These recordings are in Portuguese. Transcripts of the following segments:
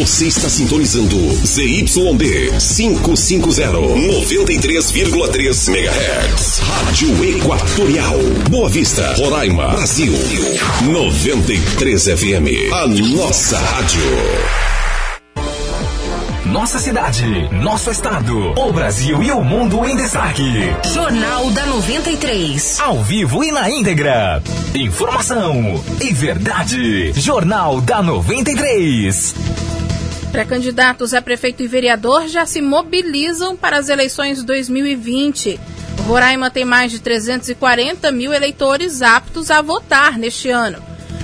Você está sintonizando ZYD 550, 93,3 MHz. Rádio Equatorial. Boa Vista, Roraima, Brasil. 93 FM. A nossa rádio. Nossa cidade, nosso estado, o Brasil e o mundo em destaque. Jornal da 93. Ao vivo e na íntegra. Informação e verdade. Jornal da 93. Pré-candidatos a prefeito e vereador já se mobilizam para as eleições 2020. Roraima tem mais de 340 mil eleitores aptos a votar neste ano.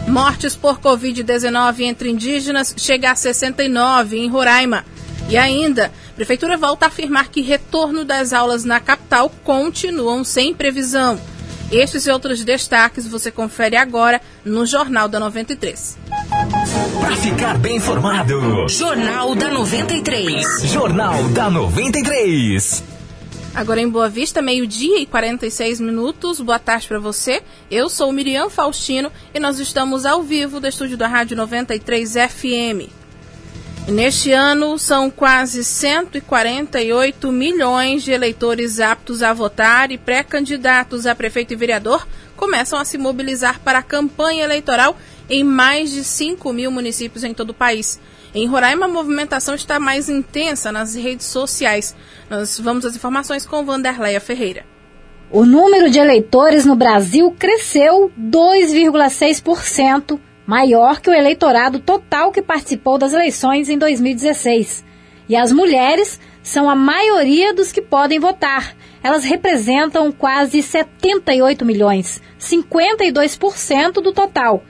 Mortes por Covid-19 entre indígenas chega a 69 em Roraima. E ainda, a Prefeitura volta a afirmar que retorno das aulas na capital continuam sem previsão. Estes e outros destaques você confere agora no Jornal da 93. Para ficar bem informado, Jornal da 93. Jornal da 93. Agora em Boa Vista, meio-dia e 46 minutos. Boa tarde para você. Eu sou Miriam Faustino e nós estamos ao vivo do estúdio da Rádio 93 FM. Neste ano, são quase 148 milhões de eleitores aptos a votar e pré-candidatos a prefeito e vereador começam a se mobilizar para a campanha eleitoral em mais de 5 mil municípios em todo o país. Em Roraima, a movimentação está mais intensa nas redes sociais. Nós vamos às informações com Vanderleia Ferreira. O número de eleitores no Brasil cresceu 2,6% maior que o eleitorado total que participou das eleições em 2016. E as mulheres são a maioria dos que podem votar. Elas representam quase 78 milhões, 52% do total.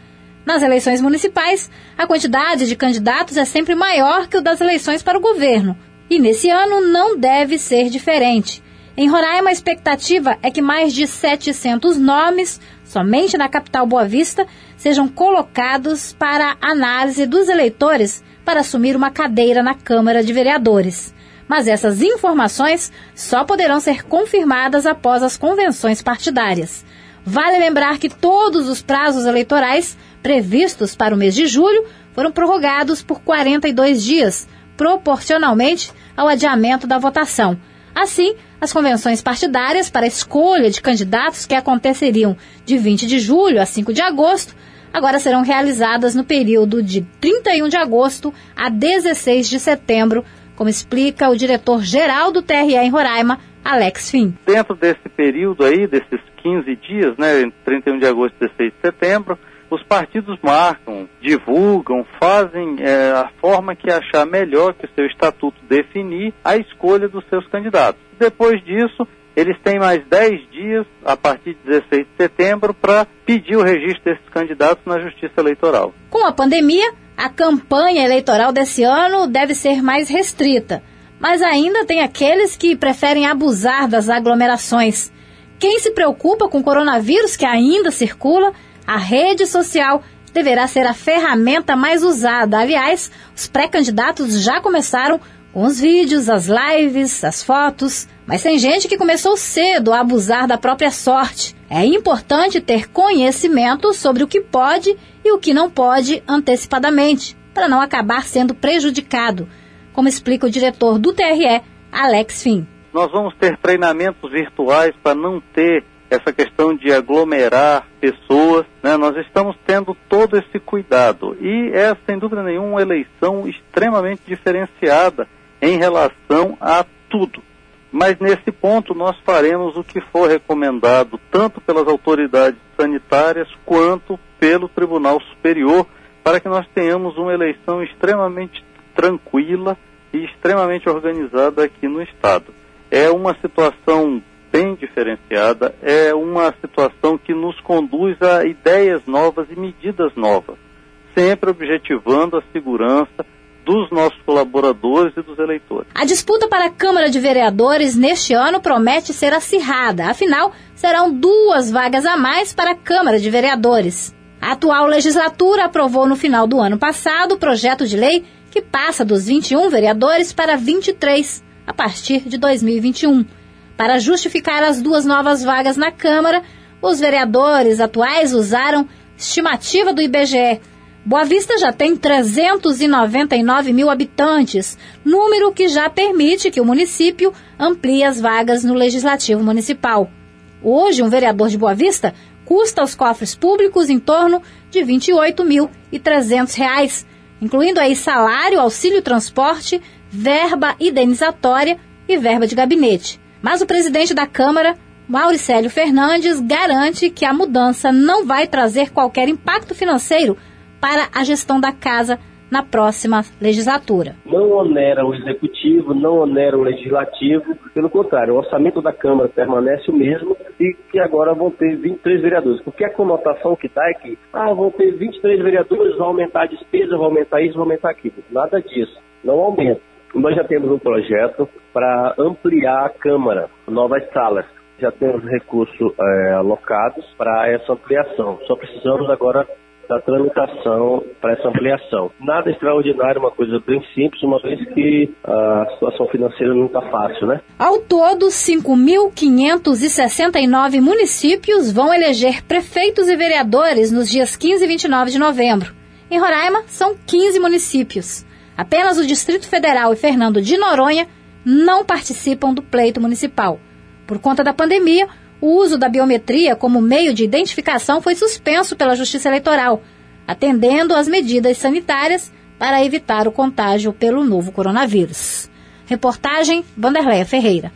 Nas eleições municipais, a quantidade de candidatos é sempre maior que o das eleições para o governo. E nesse ano não deve ser diferente. Em Roraima, a expectativa é que mais de 700 nomes, somente na capital Boa Vista, sejam colocados para análise dos eleitores para assumir uma cadeira na Câmara de Vereadores. Mas essas informações só poderão ser confirmadas após as convenções partidárias. Vale lembrar que todos os prazos eleitorais previstos para o mês de julho foram prorrogados por 42 dias, proporcionalmente ao adiamento da votação. Assim, as convenções partidárias para a escolha de candidatos que aconteceriam de 20 de julho a 5 de agosto agora serão realizadas no período de 31 de agosto a 16 de setembro, como explica o diretor-geral do TRE em Roraima, Alex Fim. Dentro desse período aí, desses 15 dias, né, entre 31 de agosto e 16 de setembro, os partidos marcam, divulgam, fazem é, a forma que achar melhor que o seu estatuto definir a escolha dos seus candidatos. Depois disso, eles têm mais 10 dias, a partir de 16 de setembro, para pedir o registro desses candidatos na Justiça Eleitoral. Com a pandemia, a campanha eleitoral desse ano deve ser mais restrita. Mas ainda tem aqueles que preferem abusar das aglomerações. Quem se preocupa com o coronavírus que ainda circula, a rede social deverá ser a ferramenta mais usada. Aliás, os pré-candidatos já começaram com os vídeos, as lives, as fotos. Mas tem gente que começou cedo a abusar da própria sorte. É importante ter conhecimento sobre o que pode e o que não pode antecipadamente, para não acabar sendo prejudicado, como explica o diretor do TRE, Alex Fim. Nós vamos ter treinamentos virtuais para não ter essa questão de aglomerar pessoas, né? nós estamos tendo todo esse cuidado. E é, sem dúvida nenhuma, uma eleição extremamente diferenciada em relação a tudo. Mas nesse ponto nós faremos o que for recomendado, tanto pelas autoridades sanitárias quanto pelo Tribunal Superior, para que nós tenhamos uma eleição extremamente tranquila e extremamente organizada aqui no Estado. É uma situação bem diferenciada, é uma situação que nos conduz a ideias novas e medidas novas, sempre objetivando a segurança dos nossos colaboradores e dos eleitores. A disputa para a Câmara de Vereadores neste ano promete ser acirrada, afinal, serão duas vagas a mais para a Câmara de Vereadores. A atual legislatura aprovou no final do ano passado o projeto de lei que passa dos 21 vereadores para 23 a partir de 2021. Para justificar as duas novas vagas na Câmara, os vereadores atuais usaram estimativa do IBGE Boa Vista já tem 399 mil habitantes, número que já permite que o município amplie as vagas no Legislativo Municipal. Hoje, um vereador de Boa Vista custa aos cofres públicos em torno de R$ 28.300, incluindo aí salário, auxílio transporte, verba indenizatória e verba de gabinete. Mas o presidente da Câmara, Mauricélio Fernandes, garante que a mudança não vai trazer qualquer impacto financeiro para a gestão da casa na próxima legislatura. Não onera o executivo, não onera o legislativo, pelo contrário, o orçamento da Câmara permanece o mesmo e que agora vão ter 23 vereadores. Porque a conotação que dá é que, ah, vão ter 23 vereadores, vai aumentar a despesa, vai aumentar isso, vai aumentar aquilo. Nada disso, não aumenta. Nós já temos um projeto para ampliar a Câmara, novas salas. Já temos recursos é, alocados para essa ampliação. Só precisamos agora da tramitação para essa ampliação. Nada extraordinário, uma coisa bem simples, uma vez que a situação financeira não está fácil, né? Ao todo, 5.569 municípios vão eleger prefeitos e vereadores nos dias 15 e 29 de novembro. Em Roraima, são 15 municípios. Apenas o Distrito Federal e Fernando de Noronha não participam do pleito municipal. Por conta da pandemia, o uso da biometria como meio de identificação foi suspenso pela Justiça Eleitoral, atendendo às medidas sanitárias para evitar o contágio pelo novo coronavírus. Reportagem Vanderleia Ferreira.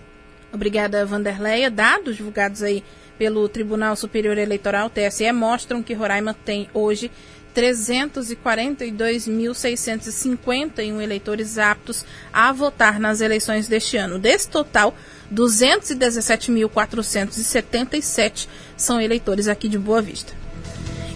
Obrigada, Vanderleia. Dados divulgados aí pelo Tribunal Superior Eleitoral, TSE, mostram que Roraima tem hoje 342.651 eleitores aptos a votar nas eleições deste ano. Desse total, 217.477 são eleitores aqui de Boa Vista.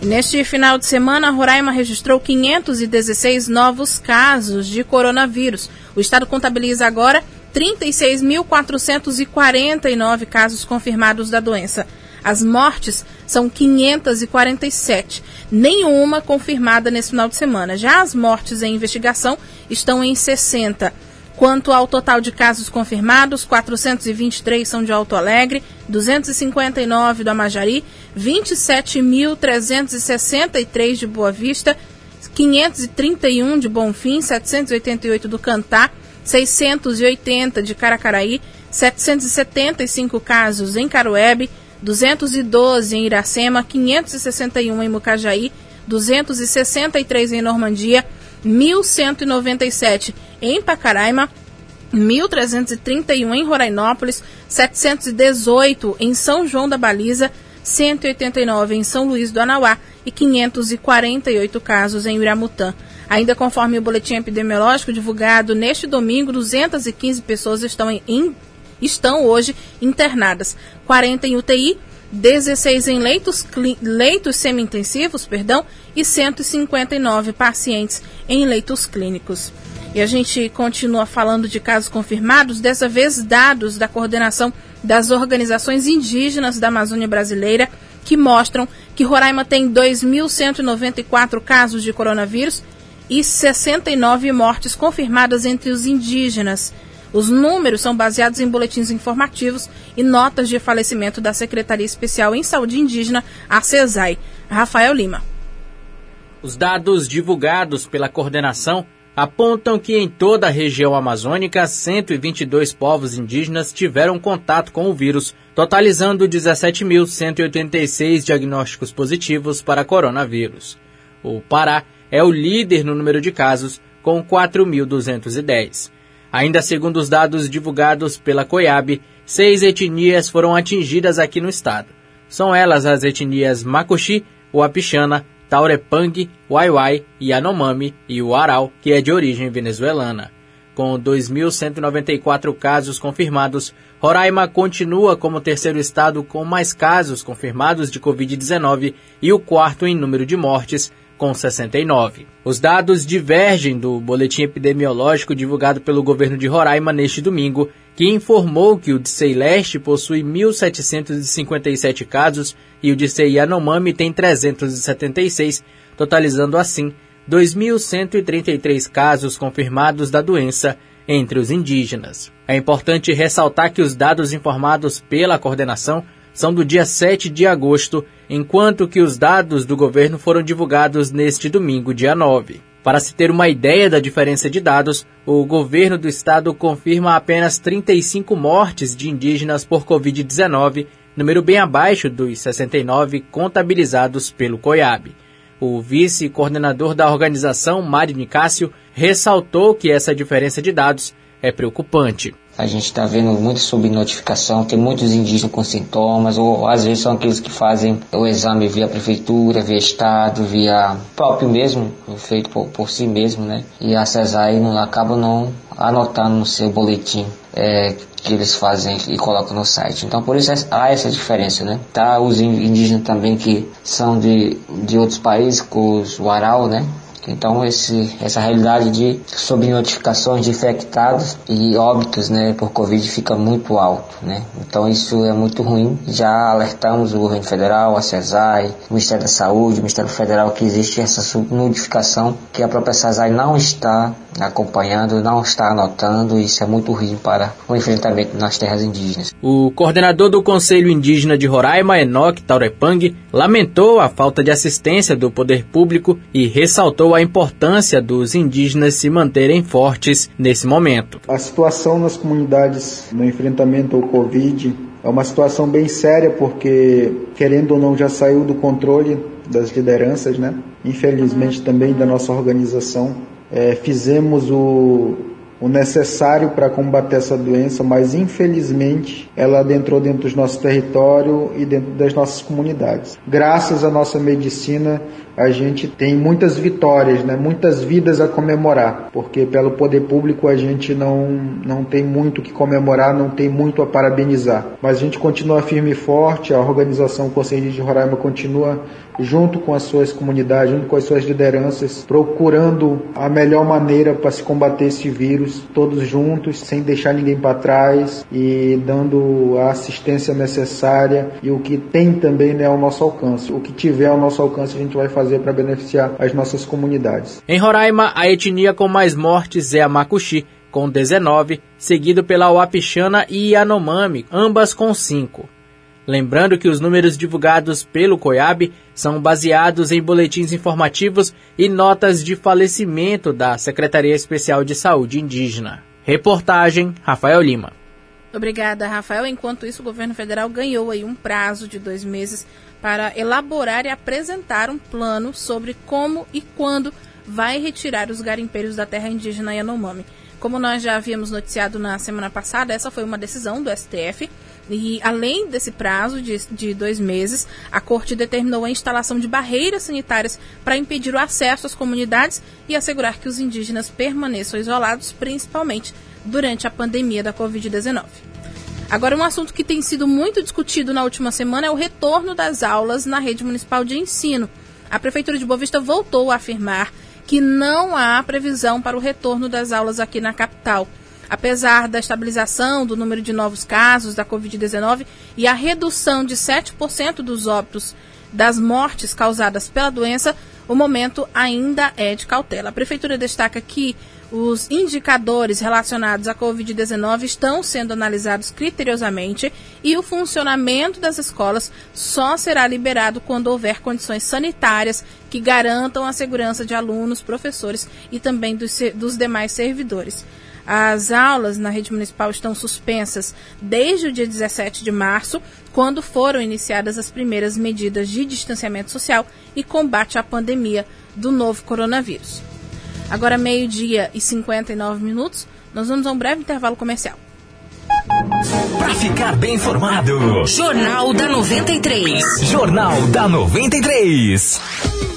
Neste final de semana, Roraima registrou 516 novos casos de coronavírus. O estado contabiliza agora 36.449 casos confirmados da doença. As mortes são 547, nenhuma confirmada nesse final de semana. Já as mortes em investigação estão em 60. Quanto ao total de casos confirmados, 423 são de Alto Alegre, 259 do Amajari, 27.363 de Boa Vista, 531 de Bonfim, 788 do Cantá, 680 de Caracaraí, 775 casos em Caruebe, 212 em Iracema, 561 em Mucajaí, 263 em Normandia, 1.197 em Pacaraima, 1.331 em Rorainópolis, 718 em São João da Baliza, 189 em São Luís do Anauá e 548 casos em Iramutã. Ainda conforme o boletim epidemiológico divulgado neste domingo, 215 pessoas estão em, estão hoje internadas, 40 em UTI, 16 em leitos, leitos semi-intensivos, perdão, e 159 pacientes em leitos clínicos. E a gente continua falando de casos confirmados, dessa vez dados da coordenação das organizações indígenas da Amazônia Brasileira, que mostram que Roraima tem 2.194 casos de coronavírus e 69 mortes confirmadas entre os indígenas. Os números são baseados em boletins informativos e notas de falecimento da Secretaria Especial em Saúde Indígena, a CESAI. Rafael Lima. Os dados divulgados pela coordenação apontam que em toda a região amazônica, 122 povos indígenas tiveram contato com o vírus, totalizando 17.186 diagnósticos positivos para coronavírus. O Pará é o líder no número de casos, com 4.210. Ainda segundo os dados divulgados pela COIAB, seis etnias foram atingidas aqui no estado. São elas as etnias Makuxi, Wapixana, Taurepang, Waiwai, Yanomami e o Aral, que é de origem venezuelana. Com 2.194 casos confirmados, Roraima continua como o terceiro estado com mais casos confirmados de Covid-19 e o quarto em número de mortes, com 69. Os dados divergem do boletim epidemiológico divulgado pelo governo de Roraima neste domingo, que informou que o Dicei Leste possui 1.757 casos e o Dicei Yanomami tem 376, totalizando assim 2.133 casos confirmados da doença entre os indígenas. É importante ressaltar que os dados informados pela coordenação são do dia 7 de agosto, enquanto que os dados do governo foram divulgados neste domingo, dia 9. Para se ter uma ideia da diferença de dados, o governo do estado confirma apenas 35 mortes de indígenas por Covid-19, número bem abaixo dos 69 contabilizados pelo COIAB. O vice-coordenador da organização, Mário Nicásio, ressaltou que essa diferença de dados é preocupante. A gente está vendo muita subnotificação, tem muitos indígenas com sintomas, ou às vezes são aqueles que fazem o exame via prefeitura, via estado, via próprio mesmo, feito por, por si mesmo, né? E a CESAI não, acaba não anotando no seu boletim é, que eles fazem e colocam no site. Então por isso há essa diferença, né? Tá os indígenas também que são de, de outros países, com os Warau, né? Então esse, essa realidade de subnotificações de infectados e óbitos né, por Covid fica muito alto. Né? Então isso é muito ruim. Já alertamos o governo federal, a CESAI, o Ministério da Saúde, o Ministério Federal que existe essa subnotificação que a própria CESAI não está acompanhando, não está anotando. Isso é muito ruim para o enfrentamento nas terras indígenas. O coordenador do Conselho Indígena de Roraima, Enoque Taurepang, lamentou a falta de assistência do poder público e ressaltou a importância dos indígenas se manterem fortes nesse momento. A situação nas comunidades no enfrentamento ao Covid é uma situação bem séria porque, querendo ou não, já saiu do controle das lideranças, né? Infelizmente também da nossa organização. É, fizemos o, o necessário para combater essa doença, mas infelizmente ela adentrou dentro do nosso território e dentro das nossas comunidades. Graças à nossa medicina, a gente tem muitas vitórias, né? muitas vidas a comemorar, porque pelo poder público a gente não, não tem muito que comemorar, não tem muito a parabenizar. Mas a gente continua firme e forte, a organização Conselho de Roraima continua junto com as suas comunidades, junto com as suas lideranças, procurando a melhor maneira para se combater esse vírus, todos juntos, sem deixar ninguém para trás e dando a assistência necessária e o que tem também né, ao nosso alcance. O que tiver ao nosso alcance a gente vai fazer para beneficiar as nossas comunidades. Em Roraima, a etnia com mais mortes é a Macuxi, com 19, seguido pela Wapixana e Yanomami, ambas com 5. Lembrando que os números divulgados pelo COIAB são baseados em boletins informativos e notas de falecimento da Secretaria Especial de Saúde Indígena. Reportagem Rafael Lima. Obrigada, Rafael. Enquanto isso, o governo federal ganhou aí um prazo de dois meses para elaborar e apresentar um plano sobre como e quando vai retirar os garimpeiros da terra indígena Yanomami. Como nós já havíamos noticiado na semana passada, essa foi uma decisão do STF e além desse prazo de, de dois meses, a Corte determinou a instalação de barreiras sanitárias para impedir o acesso às comunidades e assegurar que os indígenas permaneçam isolados, principalmente durante a pandemia da Covid-19. Agora, um assunto que tem sido muito discutido na última semana é o retorno das aulas na rede municipal de ensino. A Prefeitura de Boa Vista voltou a afirmar que não há previsão para o retorno das aulas aqui na capital. Apesar da estabilização do número de novos casos da Covid-19 e a redução de 7% dos óbitos das mortes causadas pela doença, o momento ainda é de cautela. A Prefeitura destaca que os indicadores relacionados à Covid-19 estão sendo analisados criteriosamente e o funcionamento das escolas só será liberado quando houver condições sanitárias que garantam a segurança de alunos, professores e também dos, dos demais servidores. As aulas na rede municipal estão suspensas desde o dia 17 de março, quando foram iniciadas as primeiras medidas de distanciamento social e combate à pandemia do novo coronavírus. Agora, meio-dia e 59 minutos, nós vamos a um breve intervalo comercial. Para ficar bem informado, Jornal da 93. Jornal da 93.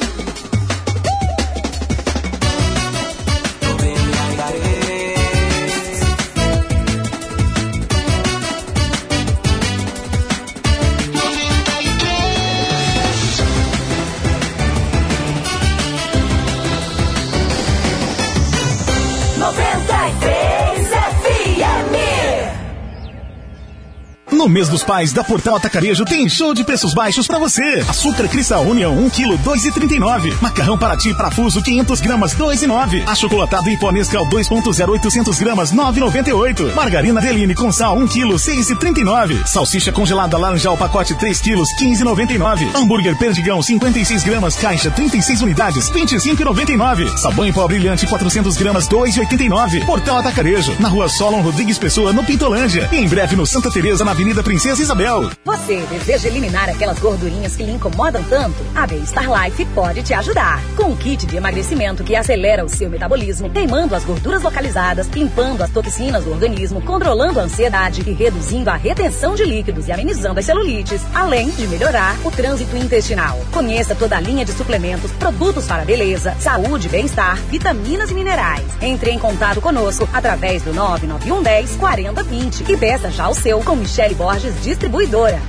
No mês dos pais da Portal Atacarejo tem show de preços baixos para você. Açúcar Cristal União 1 kg 2,39. Macarrão Paraty Parafuso 500 gramas 2,9. Achocolatado Nescau 2.0 800 gramas 9,98. Margarina Deline com sal 1 kg 6,39. Salsicha congelada laranjal pacote 3 kg 15,99. Hambúrguer Perdigão 56 gramas caixa 36 unidades 25,99. Sabão em pó brilhante 400 gramas 2,89. Portal Atacarejo na rua Solon Rodrigues Pessoa no Pintolândia. E em breve no Santa Teresa na Avenida Princesa Isabel. Você deseja eliminar aquelas gordurinhas que lhe incomodam tanto? A Bem-Estar Life pode te ajudar. Com o kit de emagrecimento que acelera o seu metabolismo, queimando as gorduras localizadas, limpando as toxinas do organismo, controlando a ansiedade e reduzindo a retenção de líquidos e amenizando as celulites, além de melhorar o trânsito intestinal. Conheça toda a linha de suplementos, produtos para beleza, saúde, bem-estar, vitaminas e minerais. Entre em contato conosco através do 99110 4020 e peça já o seu com Michele Borges Distribuidora.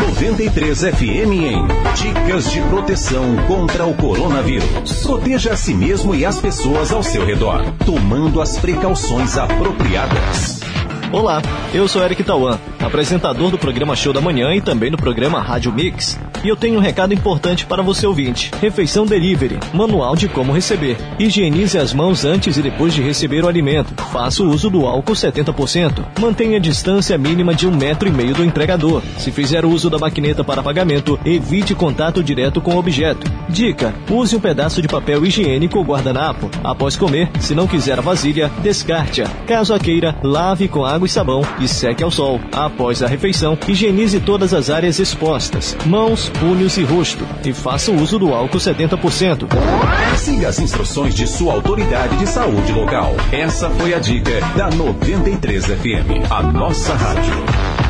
93 FM em Dicas de proteção contra o coronavírus. Proteja a si mesmo e as pessoas ao seu redor, tomando as precauções apropriadas. Olá, eu sou Eric Tauan, apresentador do programa Show da Manhã e também do programa Rádio Mix. E eu tenho um recado importante para você ouvinte. Refeição Delivery, manual de como receber. Higienize as mãos antes e depois de receber o alimento. Faça o uso do álcool 70%. Mantenha a distância mínima de um metro e meio do entregador. Se fizer uso da maquineta para pagamento, evite contato direto com o objeto. Dica, use um pedaço de papel higiênico ou guardanapo. Após comer, se não quiser a vasilha, descarte-a. Caso a queira, lave com água e sabão e seque ao sol. Após a refeição, higienize todas as áreas expostas, mãos, punhos e rosto, e faça uso do álcool 70%. Siga as instruções de sua autoridade de saúde local. Essa foi a dica da 93 FM, a nossa rádio.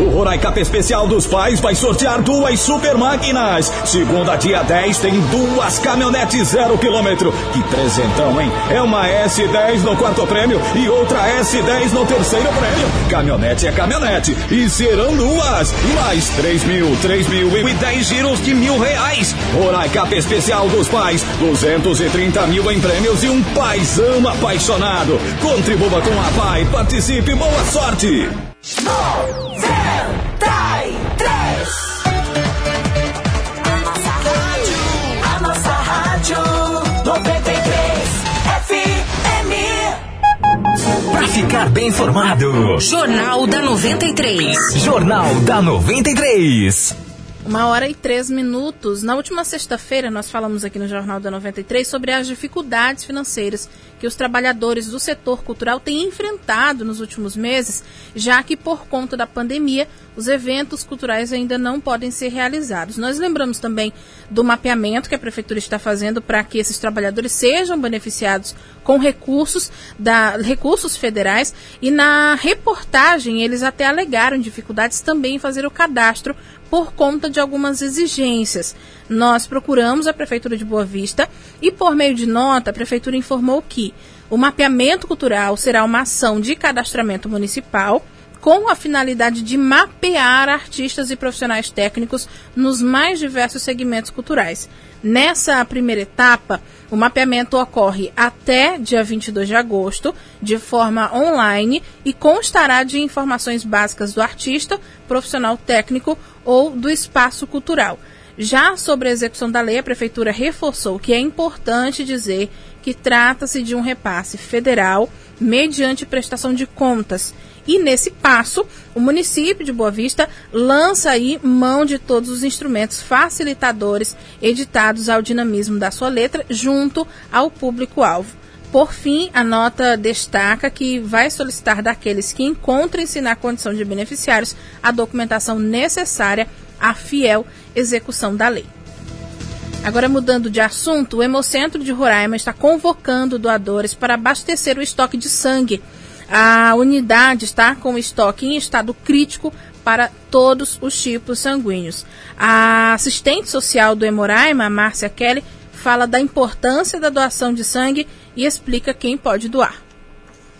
O Roraicap Especial dos Pais vai sortear duas super máquinas. Segunda, dia 10, tem duas caminhonetes zero quilômetro. Que presentão, hein? É uma S10 no quarto prêmio e outra S10 no terceiro prêmio. Caminhonete é caminhonete. E serão duas. Mais 3 mil, 3 mil e 10 giros de mil reais. Roraicap Especial dos Pais. 230 mil em prêmios e um paizão apaixonado. Contribua com a Pai. Participe. Boa sorte. 93. Pra ficar bem informado, Jornal da 93. Jornal da 93. Uma hora e três minutos. Na última sexta-feira, nós falamos aqui no Jornal da 93 sobre as dificuldades financeiras que os trabalhadores do setor cultural têm enfrentado nos últimos meses, já que, por conta da pandemia, os eventos culturais ainda não podem ser realizados. Nós lembramos também do mapeamento que a Prefeitura está fazendo para que esses trabalhadores sejam beneficiados com recursos, da, recursos federais e na reportagem eles até alegaram dificuldades também em fazer o cadastro por conta de algumas exigências. Nós procuramos a Prefeitura de Boa Vista e, por meio de nota, a Prefeitura informou que o mapeamento cultural será uma ação de cadastramento municipal com a finalidade de mapear artistas e profissionais técnicos nos mais diversos segmentos culturais. Nessa primeira etapa, o mapeamento ocorre até dia 22 de agosto, de forma online, e constará de informações básicas do artista, profissional técnico ou do espaço cultural. Já sobre a execução da lei, a Prefeitura reforçou que é importante dizer que trata-se de um repasse federal mediante prestação de contas. E nesse passo, o município de Boa Vista lança aí mão de todos os instrumentos facilitadores editados ao dinamismo da sua letra junto ao público-alvo. Por fim, a nota destaca que vai solicitar daqueles que encontrem-se na condição de beneficiários a documentação necessária à fiel execução da lei. Agora, mudando de assunto, o Hemocentro de Roraima está convocando doadores para abastecer o estoque de sangue. A unidade está com estoque em estado crítico para todos os tipos sanguíneos. A assistente social do Hemoraima, Márcia Kelly, fala da importância da doação de sangue e explica quem pode doar.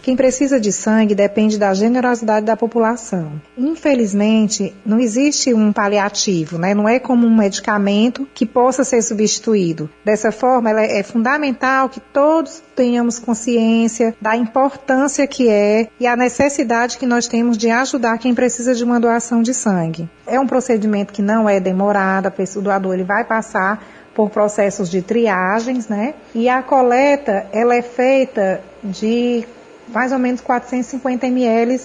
Quem precisa de sangue depende da generosidade da população. Infelizmente, não existe um paliativo, né? não é como um medicamento que possa ser substituído. Dessa forma, é fundamental que todos tenhamos consciência da importância que é e a necessidade que nós temos de ajudar quem precisa de uma doação de sangue. É um procedimento que não é demorado, o doador ele vai passar por processos de triagens, né? E a coleta ela é feita de mais ou menos 450 ml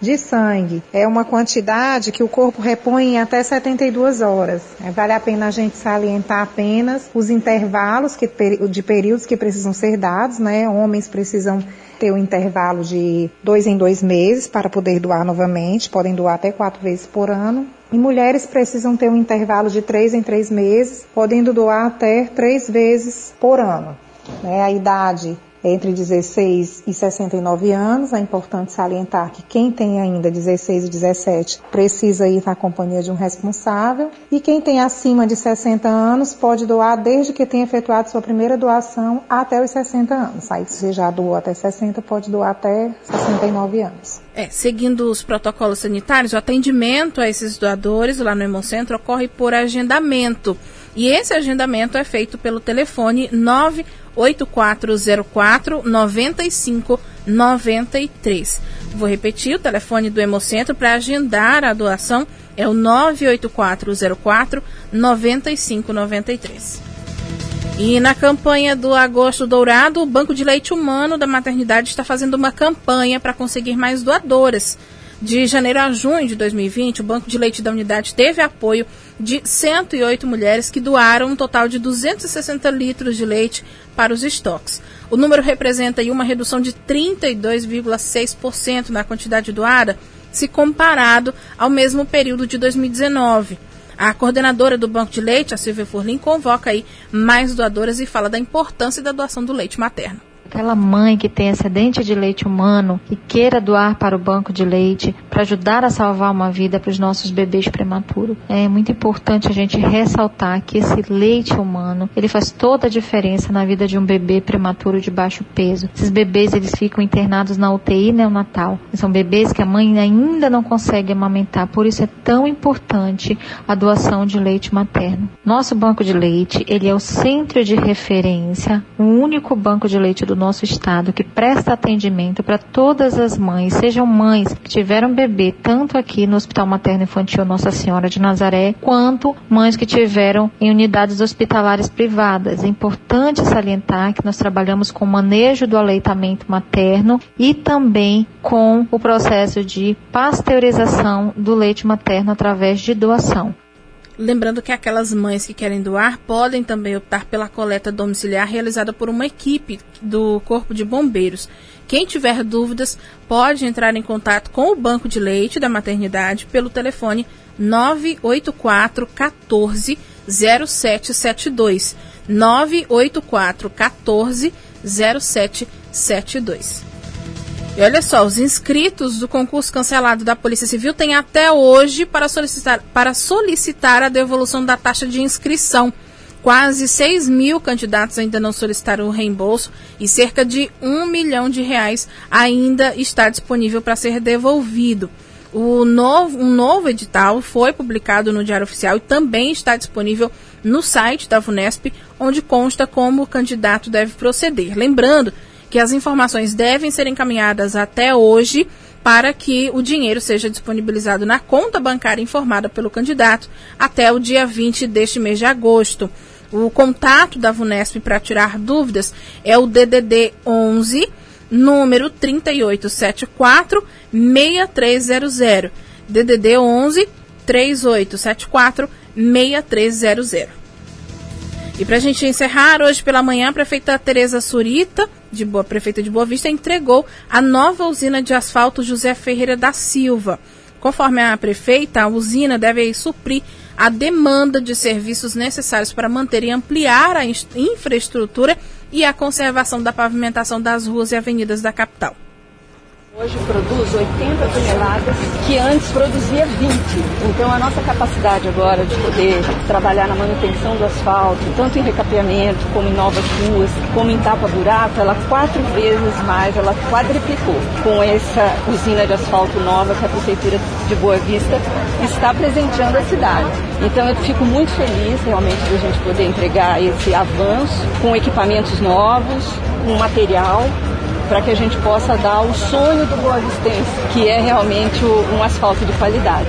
de sangue. É uma quantidade que o corpo repõe em até 72 horas. É, vale a pena a gente salientar apenas os intervalos que, de períodos que precisam ser dados, né? Homens precisam ter um intervalo de dois em dois meses para poder doar novamente, podem doar até quatro vezes por ano. E mulheres precisam ter um intervalo de três em três meses, podendo doar até três vezes por ano. Né? A idade entre 16 e 69 anos. É importante salientar que quem tem ainda 16 e 17 precisa ir na companhia de um responsável. E quem tem acima de 60 anos pode doar desde que tenha efetuado sua primeira doação até os 60 anos. Aí, se já doou até 60, pode doar até 69 anos. É, seguindo os protocolos sanitários, o atendimento a esses doadores lá no Hemocentro ocorre por agendamento. E esse agendamento é feito pelo telefone 9 8404 9593. Vou repetir o telefone do Hemocentro para agendar a doação é o 98404 9593. E na campanha do Agosto Dourado, o Banco de Leite Humano da Maternidade está fazendo uma campanha para conseguir mais doadoras. De janeiro a junho de 2020, o Banco de Leite da unidade teve apoio de 108 mulheres que doaram um total de 260 litros de leite para os estoques. O número representa uma redução de 32,6% na quantidade doada, se comparado ao mesmo período de 2019. A coordenadora do Banco de Leite, a Silvia Furlim, convoca aí mais doadoras e fala da importância da doação do leite materno. Aquela mãe que tem excedente de leite humano e queira doar para o banco de leite para ajudar a salvar uma vida para os nossos bebês prematuros. É muito importante a gente ressaltar que esse leite humano, ele faz toda a diferença na vida de um bebê prematuro de baixo peso. Esses bebês, eles ficam internados na UTI neonatal. São bebês que a mãe ainda não consegue amamentar, por isso é tão importante a doação de leite materno. Nosso banco de leite, ele é o centro de referência, o único banco de leite do nosso estado que presta atendimento para todas as mães, sejam mães que tiveram bebê tanto aqui no Hospital Materno Infantil Nossa Senhora de Nazaré, quanto mães que tiveram em unidades hospitalares privadas. É importante salientar que nós trabalhamos com o manejo do aleitamento materno e também com o processo de pasteurização do leite materno através de doação. Lembrando que aquelas mães que querem doar podem também optar pela coleta domiciliar realizada por uma equipe do Corpo de Bombeiros. Quem tiver dúvidas pode entrar em contato com o Banco de Leite da Maternidade pelo telefone 984 14 0772. 984 14 0772. E olha só, os inscritos do concurso cancelado da Polícia Civil têm até hoje para solicitar, para solicitar a devolução da taxa de inscrição. Quase 6 mil candidatos ainda não solicitaram o reembolso e cerca de um milhão de reais ainda está disponível para ser devolvido. O novo, um novo edital foi publicado no Diário Oficial e também está disponível no site da VUNESP, onde consta como o candidato deve proceder. Lembrando que as informações devem ser encaminhadas até hoje para que o dinheiro seja disponibilizado na conta bancária informada pelo candidato até o dia 20 deste mês de agosto. O contato da VUNESP para tirar dúvidas é o DDD 11 número 3874 6300. DDD 11 3874 6300. E para a gente encerrar, hoje pela manhã, a prefeita Tereza Surita, de Boa, prefeita de Boa Vista, entregou a nova usina de asfalto José Ferreira da Silva. Conforme a prefeita, a usina deve suprir a demanda de serviços necessários para manter e ampliar a infraestrutura e a conservação da pavimentação das ruas e avenidas da capital. Hoje produz 80 toneladas, que antes produzia 20. Então a nossa capacidade agora de poder trabalhar na manutenção do asfalto, tanto em recapeamento, como em novas ruas, como em tapa-buraco, ela quatro vezes mais, ela quadriplicou com essa usina de asfalto nova que a Prefeitura de Boa Vista está presenteando a cidade. Então eu fico muito feliz realmente de a gente poder entregar esse avanço com equipamentos novos, com material para que a gente possa dar o sonho do Boa Vistense, que é realmente um asfalto de qualidade.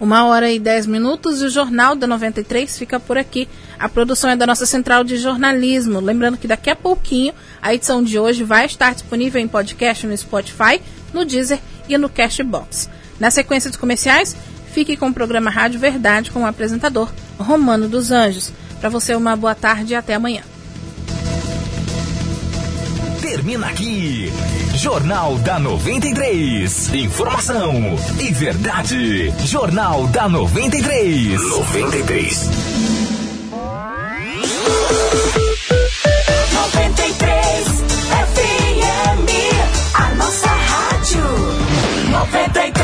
Uma hora e dez minutos e o Jornal da 93 fica por aqui. A produção é da nossa central de jornalismo. Lembrando que daqui a pouquinho a edição de hoje vai estar disponível em podcast no Spotify, no Deezer e no Cashbox. Na sequência dos comerciais, fique com o programa Rádio Verdade com o apresentador Romano dos Anjos. Para você, uma boa tarde e até amanhã. Termina aqui. Jornal da 93. Informação e verdade. Jornal da 93. 93. 93 FM. A nossa rádio. 93.